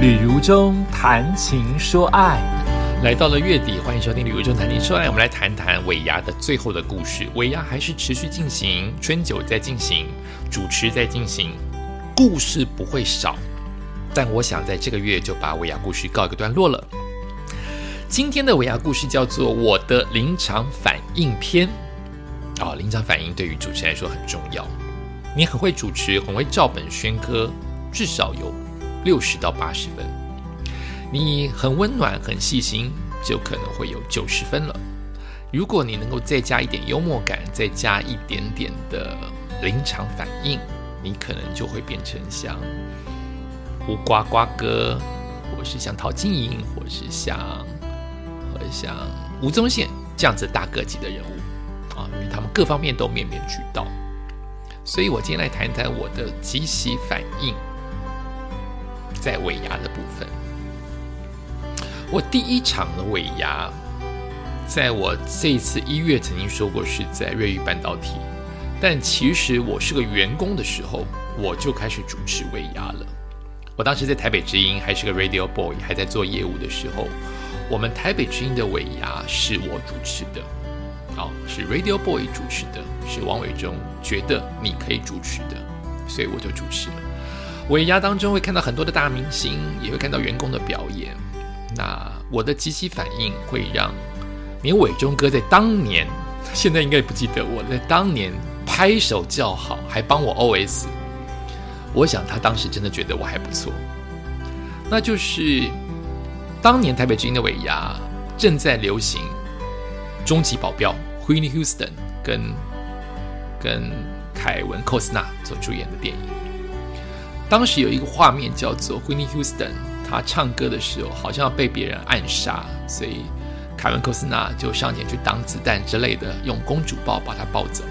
旅如中谈情说爱，来到了月底，欢迎收听《旅如中谈情说爱》，我们来谈谈尾牙的最后的故事。尾牙还是持续进行，春酒在进行，主持在进行，故事不会少。但我想在这个月就把尾牙故事告一个段落了。今天的尾牙故事叫做《我的临场反应篇》。哦，临场反应对于主持人来说很重要。你很会主持，很会照本宣科，至少有。六十到八十分，你很温暖、很细心，就可能会有九十分了。如果你能够再加一点幽默感，再加一点点的临场反应，你可能就会变成像胡瓜瓜哥，或是像陶晶莹，或是像或像吴宗宪这样子大个级的人物啊，因为他们各方面都面面俱到。所以我今天来谈谈我的即席反应。在尾牙的部分，我第一场的尾牙，在我这一次一月曾经说过是在瑞昱半导体，但其实我是个员工的时候，我就开始主持尾牙了。我当时在台北之音还是个 radio boy，还在做业务的时候，我们台北之音的尾牙是我主持的，好，是 radio boy 主持的，是王伟忠觉得你可以主持的，所以我就主持了。尾牙当中会看到很多的大明星，也会看到员工的表演。那我的即席反应会让连伟忠哥在当年，现在应该不记得我在当年拍手叫好，还帮我 OS。我想他当时真的觉得我还不错。那就是当年台北之音的尾牙正在流行《终极保镖》，Whitney Houston 跟跟凯文·寇斯纳所主演的电影。当时有一个画面叫做 Whitney Houston，他唱歌的时候好像要被别人暗杀，所以凯文·科斯纳就上前去挡子弹之类的，用公主抱把他抱走。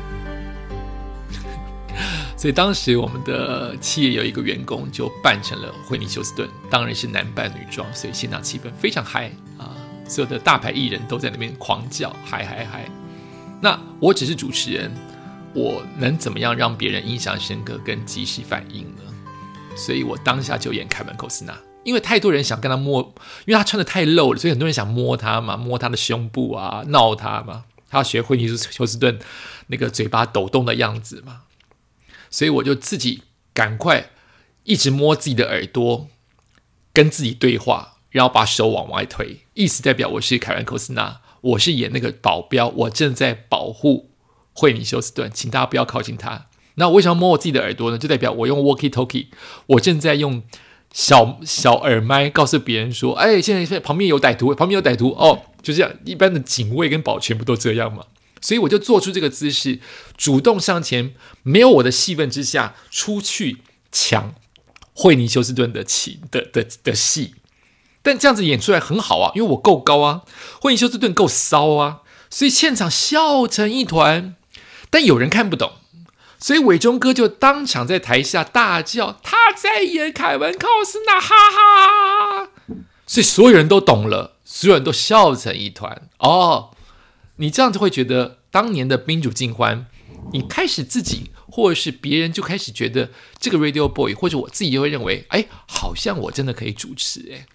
所以当时我们的企业有一个员工就扮成了惠妮休斯顿，当然是男扮女装，所以现场气氛非常嗨啊！所有的大牌艺人都在那边狂叫嗨嗨嗨。那我只是主持人，我能怎么样让别人印象深刻跟及时反应呢？所以我当下就演凯文·寇斯纳，因为太多人想跟他摸，因为他穿的太露了，所以很多人想摸他嘛，摸他的胸部啊，闹他嘛，他要学惠尼休斯顿那个嘴巴抖动的样子嘛。所以我就自己赶快一直摸自己的耳朵，跟自己对话，然后把手往外推，意思代表我是凯文·寇斯纳，我是演那个保镖，我正在保护惠尼休斯顿，请大家不要靠近他。那我为什么摸我自己的耳朵呢？就代表我用 walkie talkie，我正在用小小耳麦告诉别人说：“哎，现在旁边有歹徒，旁边有歹徒哦。”就这样，一般的警卫跟保全不都这样吗？所以我就做出这个姿势，主动向前，没有我的戏份之下出去抢惠尼休斯顿的戏的的的戏。但这样子演出来很好啊，因为我够高啊，惠尼休斯顿够骚啊，所以现场笑成一团。但有人看不懂。所以伟忠哥就当场在台下大叫：“他在演凯文·寇斯纳，哈哈！”所以所有人都懂了，所有人都笑成一团。哦，你这样子会觉得当年的宾主尽欢，你开始自己或者是别人就开始觉得这个 Radio Boy，或者我自己就会认为，哎，好像我真的可以主持，哎。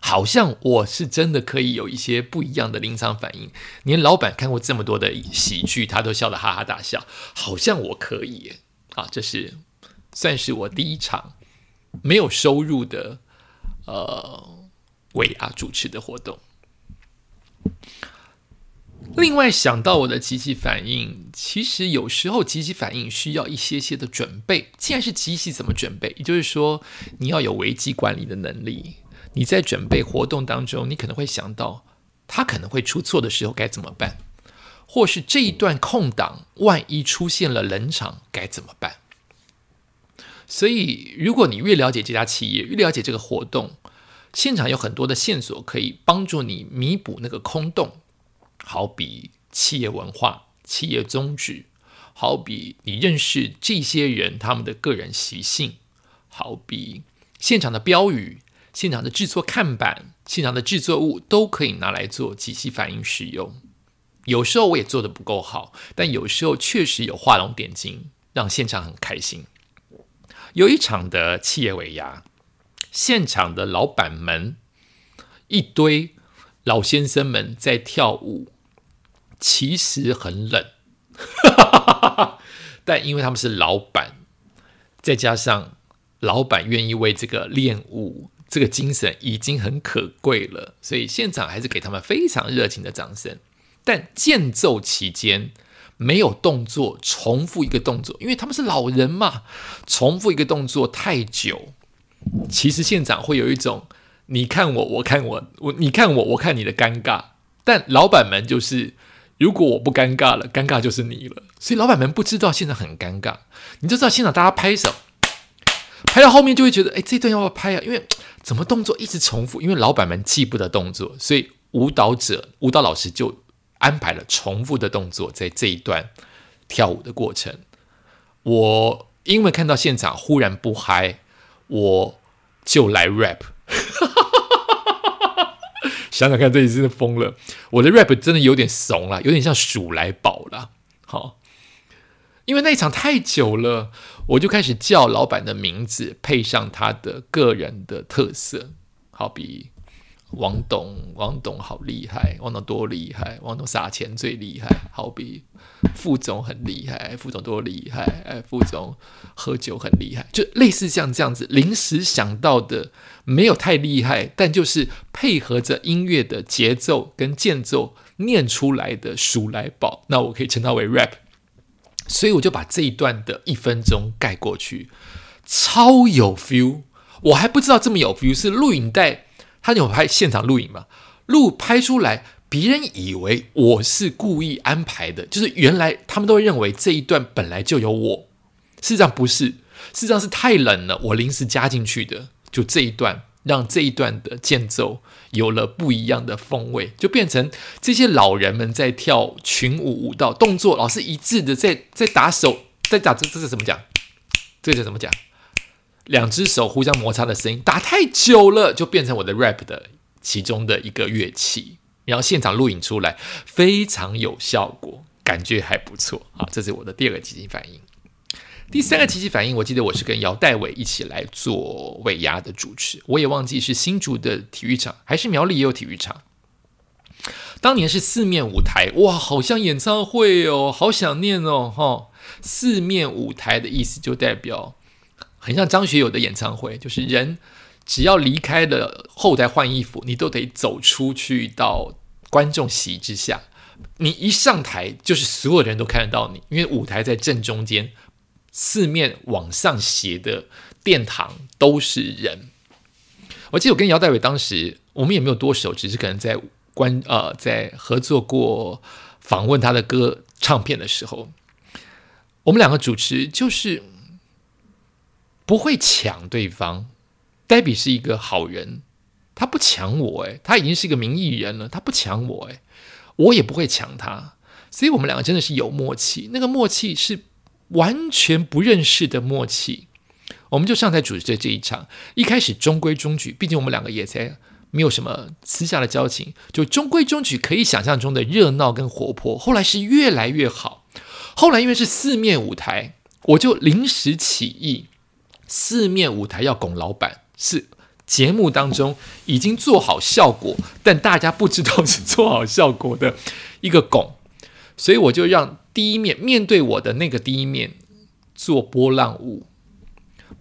好像我是真的可以有一些不一样的临场反应，连老板看过这么多的喜剧，他都笑得哈哈大笑。好像我可以啊，这是算是我第一场没有收入的呃尾牙主持的活动。另外想到我的机器反应，其实有时候机器反应需要一些些的准备。既然是机器，怎么准备？也就是说，你要有危机管理的能力。你在准备活动当中，你可能会想到他可能会出错的时候该怎么办，或是这一段空档万一出现了冷场该怎么办？所以，如果你越了解这家企业，越了解这个活动，现场有很多的线索可以帮助你弥补那个空洞。好比企业文化、企业宗旨，好比你认识这些人他们的个人习性，好比现场的标语。现场的制作看板、现场的制作物都可以拿来做即席反应使用。有时候我也做的不够好，但有时候确实有画龙点睛，让现场很开心。有一场的企业尾牙，现场的老板们一堆老先生们在跳舞，其实很冷，但因为他们是老板，再加上老板愿意为这个练舞，这个精神已经很可贵了，所以现场还是给他们非常热情的掌声。但间奏期间没有动作，重复一个动作，因为他们是老人嘛，重复一个动作太久，其实现场会有一种你看我，我看我，我你看我，我看你的尴尬。但老板们就是，如果我不尴尬了，尴尬就是你了。所以老板们不知道现场很尴尬，你就知道现场大家拍手，拍到后面就会觉得，哎，这段要不要拍啊？因为怎么动作一直重复，因为老板们记不得动作，所以舞蹈者、舞蹈老师就安排了重复的动作在这一段跳舞的过程。我因为看到现场忽然不嗨，我就来 rap。想想看，这一次疯了！我的 rap 真的有点怂了，有点像鼠来宝了。好，因为那一场太久了，我就开始叫老板的名字，配上他的个人的特色，好比王董，王董好厉害，王董多厉害，王董撒钱最厉害，好比副总很厉害，副总多厉害，哎，副总喝酒很厉害，就类似像这样子临时想到的，没有太厉害，但就是配合着音乐的节奏跟间奏念出来的数来宝，那我可以称它为 rap。所以我就把这一段的一分钟盖过去，超有 feel。我还不知道这么有 feel，是录影带，他有拍现场录影嘛？录拍出来，别人以为我是故意安排的，就是原来他们都会认为这一段本来就有我，事实上不是，事实上是太冷了，我临时加进去的。就这一段，让这一段的间奏有了不一样的风味，就变成这些老人们在跳群舞舞蹈，动作老是一致的在在打手，在打这这是怎么讲？这是怎么讲？两只手互相摩擦的声音，打太久了，就变成我的 rap 的其中的一个乐器。然后现场录影出来，非常有效果，感觉还不错啊！这是我的第二个积极反应。第三个奇迹反应，我记得我是跟姚代伟一起来做尾牙的主持，我也忘记是新竹的体育场还是苗栗也有体育场。当年是四面舞台，哇，好像演唱会哦，好想念哦，哈！四面舞台的意思就代表很像张学友的演唱会，就是人只要离开了后台换衣服，你都得走出去到观众席之下。你一上台，就是所有人都看得到你，因为舞台在正中间，四面往上斜的殿堂都是人。我记得我跟姚代伟当时，我们也没有多熟，只是可能在关呃在合作过访问他的歌唱片的时候，我们两个主持就是不会抢对方。黛比是一个好人，他不抢我，诶，他已经是一个名艺人了，他不抢我，诶，我也不会抢他，所以我们两个真的是有默契，那个默契是完全不认识的默契。我们就上台主持这一场，一开始中规中矩，毕竟我们两个也才没有什么私下的交情，就中规中矩，可以想象中的热闹跟活泼。后来是越来越好，后来因为是四面舞台，我就临时起意，四面舞台要拱老板，是节目当中已经做好效果，但大家不知道是做好效果的一个拱，所以我就让第一面面对我的那个第一面做波浪舞。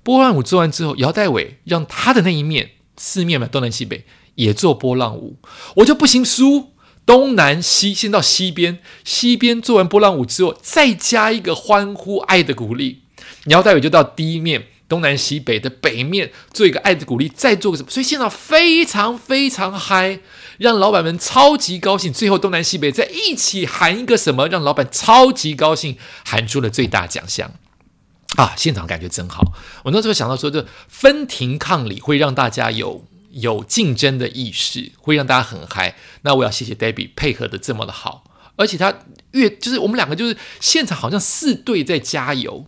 波浪舞做完之后，姚代伟让他的那一面四面嘛，东南西北也做波浪舞，我就不行输，东南西先到西边，西边做完波浪舞之后，再加一个欢呼爱的鼓励，姚代伟就到第一面东南西北的北面做一个爱的鼓励，再做个什么，所以现场非常非常嗨，让老板们超级高兴，最后东南西北再一起喊一个什么，让老板超级高兴，喊出了最大奖项。啊，现场感觉真好！我那时候想到说，这分庭抗礼会让大家有有竞争的意识，会让大家很嗨。那我要谢谢 Debbie 配合的这么的好，而且他越就是我们两个就是现场好像四队在加油，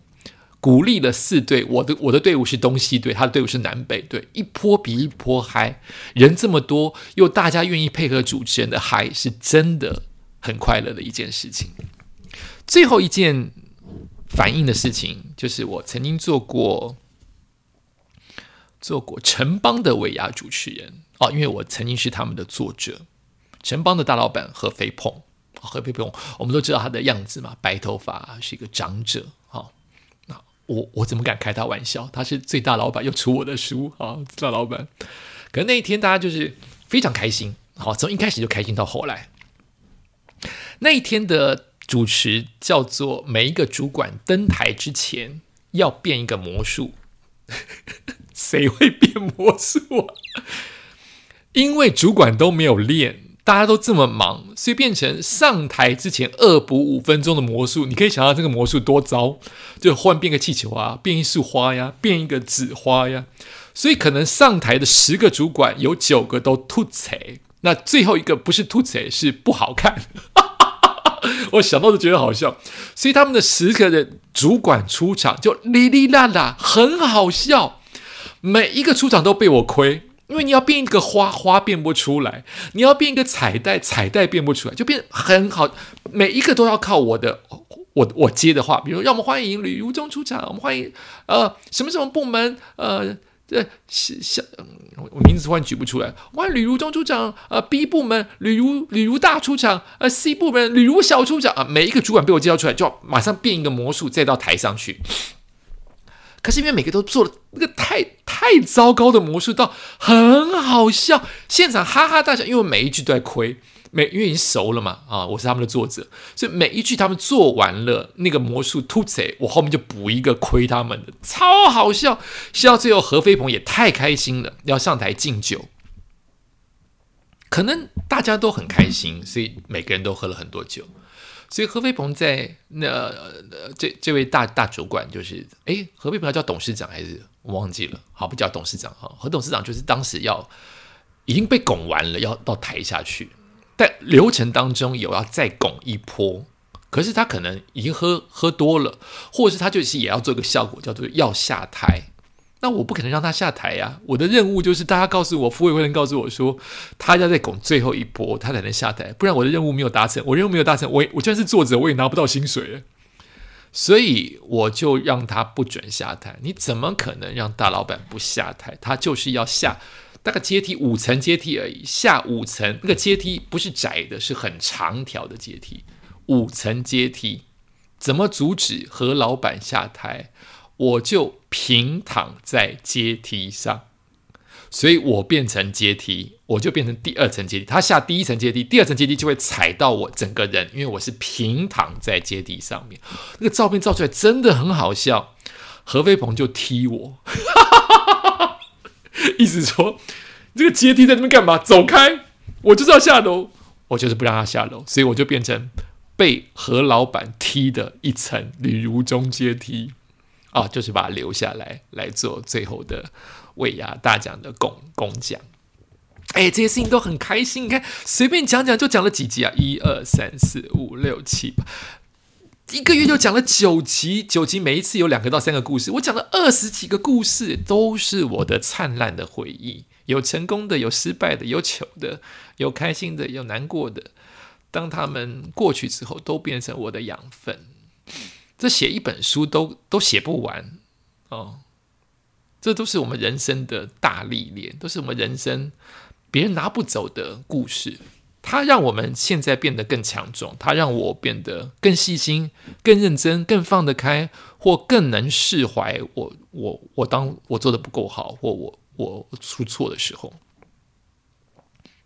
鼓励了四队。我的我的队伍是东西队，他的队伍是南北队，一波比一波嗨。人这么多，又大家愿意配合主持人的嗨，是真的很快乐的一件事情。最后一件。反映的事情就是我曾经做过做过城邦的尾牙主持人哦，因为我曾经是他们的作者。城邦的大老板何飞鹏，何飞鹏，我们都知道他的样子嘛，白头发，是一个长者。好，那我我怎么敢开他玩笑？他是最大老板，又出我的书啊，大老板。可是那一天，大家就是非常开心。好，从一开始就开心到后来。那一天的主持叫做每一个主管登台之前要变一个魔术。谁会变魔术啊？因为主管都没有练。大家都这么忙，所以变成上台之前恶补五分钟的魔术。你可以想象这个魔术多糟，就换变个气球啊，变一束花呀，变一个纸花呀。所以可能上台的十个主管有九个都吐槽，那最后一个不是吐槽，是不好看。我想到都觉得好笑。所以他们的十个的主管出场就哩哩啦啦，很好笑。每一个出场都被我亏。因为你要变一个花，花变不出来；你要变一个彩带，彩带变不出来，就变很好。每一个都要靠我的，我我接的话，比如让我们欢迎吕如中出场，我们欢迎呃什么什么部门，呃这小我名字突然举不出来，欢迎吕如中出场，呃 B 部门吕如吕如大出场，呃 C 部门吕如小出场啊，每一个主管被我介绍出来，就要马上变一个魔术，再到台上去。可是因为每个都做了那个太太糟糕的魔术，到很好笑，现场哈哈大笑，因为每一句都在亏，每因为已经熟了嘛啊，我是他们的作者，所以每一句他们做完了那个魔术突贼，我后面就补一个亏他们的，超好笑，笑到最后何飞鹏也太开心了，要上台敬酒，可能大家都很开心，所以每个人都喝了很多酒。所以何飞鹏在那呃这这位大大主管就是哎何飞鹏要叫董事长还是我忘记了好不叫董事长哈何董事长就是当时要已经被拱完了要到台下去，但流程当中有要再拱一波，可是他可能已经喝喝多了，或者是他就是也要做一个效果叫做要下台。那我不可能让他下台呀！我的任务就是大家告诉我，服委会人告诉我说，他要再拱最后一波，他才能下台，不然我的任务没有达成。我任务没有达成，我我就算是作者，我也拿不到薪水。所以我就让他不准下台。你怎么可能让大老板不下台？他就是要下大概阶梯五层阶梯而已，下五层那个阶梯不是窄的，是很长条的阶梯，五层阶梯怎么阻止何老板下台？我就平躺在阶梯上，所以我变成阶梯，我就变成第二层阶梯。他下第一层阶梯，第二层阶梯就会踩到我整个人，因为我是平躺在阶梯上面。那个照片照出来真的很好笑。何飞鹏就踢我，意思说这个阶梯在那边干嘛？走开！我就是要下楼，我就是不让他下楼，所以我就变成被何老板踢的一层铝如中阶梯。啊，就是把它留下来来做最后的尾牙大奖的公公奖。哎，这些事情都很开心。你看，随便讲讲就讲了几集啊？一二三四五六七八，一个月就讲了九集。九集每一次有两个到三个故事，我讲了二十几个故事，都是我的灿烂的回忆。有成功的，有失败的，有糗的，有开心的，有难过的。当他们过去之后，都变成我的养分。这写一本书都都写不完哦，这都是我们人生的大历练，都是我们人生别人拿不走的故事。它让我们现在变得更强壮，它让我变得更细心、更认真、更放得开，或更能释怀。我我我当我做的不够好，或我我出错的时候，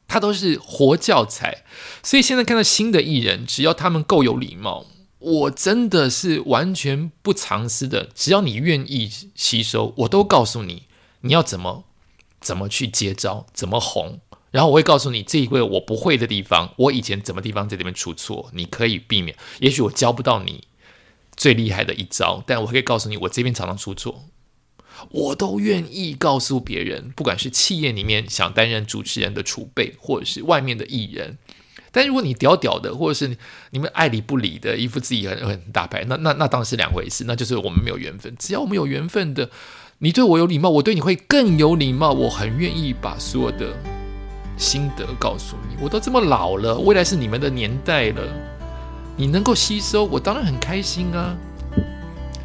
它都是活教材。所以现在看到新的艺人，只要他们够有礼貌。我真的是完全不藏私的，只要你愿意吸收，我都告诉你你要怎么怎么去接招，怎么红，然后我会告诉你这一位我不会的地方，我以前怎么地方在这边出错，你可以避免。也许我教不到你最厉害的一招，但我可以告诉你我这边常常出错，我都愿意告诉别人，不管是企业里面想担任主持人的储备，或者是外面的艺人。但如果你屌屌的，或者是你们爱理不理的，一副自己很很大牌，那那那当然是两回事，那就是我们没有缘分。只要我们有缘分的，你对我有礼貌，我对你会更有礼貌。我很愿意把所有的心得告诉你。我都这么老了，未来是你们的年代了，你能够吸收，我当然很开心啊。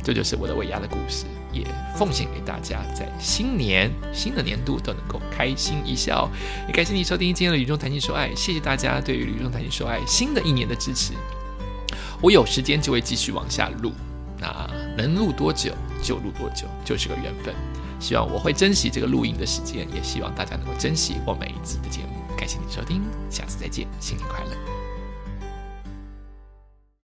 这就是我的尾牙的故事。也奉献给大家，在新年新的年度都能够开心一笑。也感谢你收听今天的《雨中谈情说爱》，谢谢大家对于《雨中谈情说爱》新的一年的支持。我有时间就会继续往下录，那能录多久就录多久，就是个缘分。希望我会珍惜这个录音的时间，也希望大家能够珍惜我每一集的节目。感谢你收听，下次再见，新年快乐。